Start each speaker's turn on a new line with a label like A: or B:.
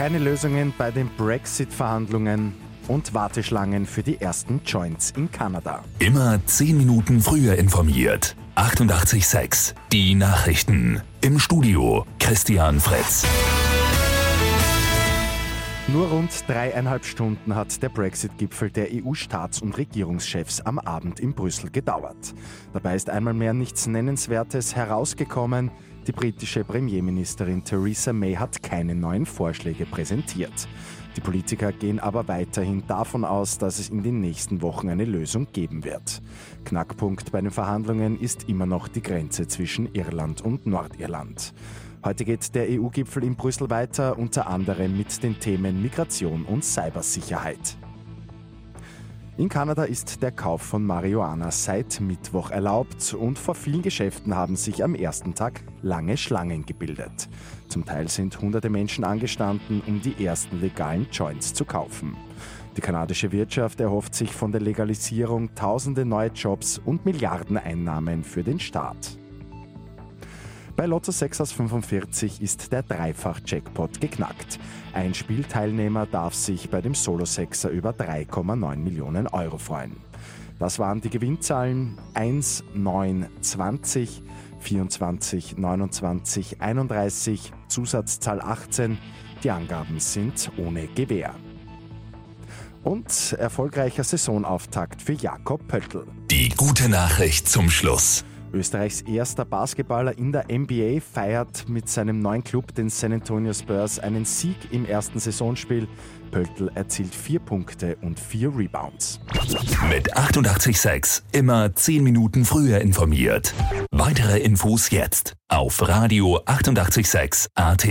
A: Keine Lösungen bei den Brexit-Verhandlungen und Warteschlangen für die ersten Joints in Kanada.
B: Immer 10 Minuten früher informiert. 88.6 Die Nachrichten. Im Studio Christian Fritz.
A: Nur rund dreieinhalb Stunden hat der Brexit-Gipfel der EU-Staats- und Regierungschefs am Abend in Brüssel gedauert. Dabei ist einmal mehr nichts Nennenswertes herausgekommen. Die britische Premierministerin Theresa May hat keine neuen Vorschläge präsentiert. Die Politiker gehen aber weiterhin davon aus, dass es in den nächsten Wochen eine Lösung geben wird. Knackpunkt bei den Verhandlungen ist immer noch die Grenze zwischen Irland und Nordirland. Heute geht der EU-Gipfel in Brüssel weiter, unter anderem mit den Themen Migration und Cybersicherheit. In Kanada ist der Kauf von Marihuana seit Mittwoch erlaubt und vor vielen Geschäften haben sich am ersten Tag lange Schlangen gebildet. Zum Teil sind hunderte Menschen angestanden, um die ersten legalen Joints zu kaufen. Die kanadische Wirtschaft erhofft sich von der Legalisierung tausende neue Jobs und Milliardeneinnahmen für den Staat. Bei Lotto 6 aus 45 ist der Dreifach-Jackpot geknackt. Ein Spielteilnehmer darf sich bei dem Solo-Sechser über 3,9 Millionen Euro freuen. Das waren die Gewinnzahlen 1, 9, 20, 24, 29, 31, Zusatzzahl 18. Die Angaben sind ohne Gewähr. Und erfolgreicher Saisonauftakt für Jakob Pöttl.
B: Die gute Nachricht zum Schluss.
A: Österreichs erster Basketballer in der NBA feiert mit seinem neuen Club, den San Antonio Spurs, einen Sieg im ersten Saisonspiel. Pöltl erzielt vier Punkte und vier Rebounds.
B: Mit 886 immer 10 Minuten früher informiert. Weitere Infos jetzt auf Radio 886 AT.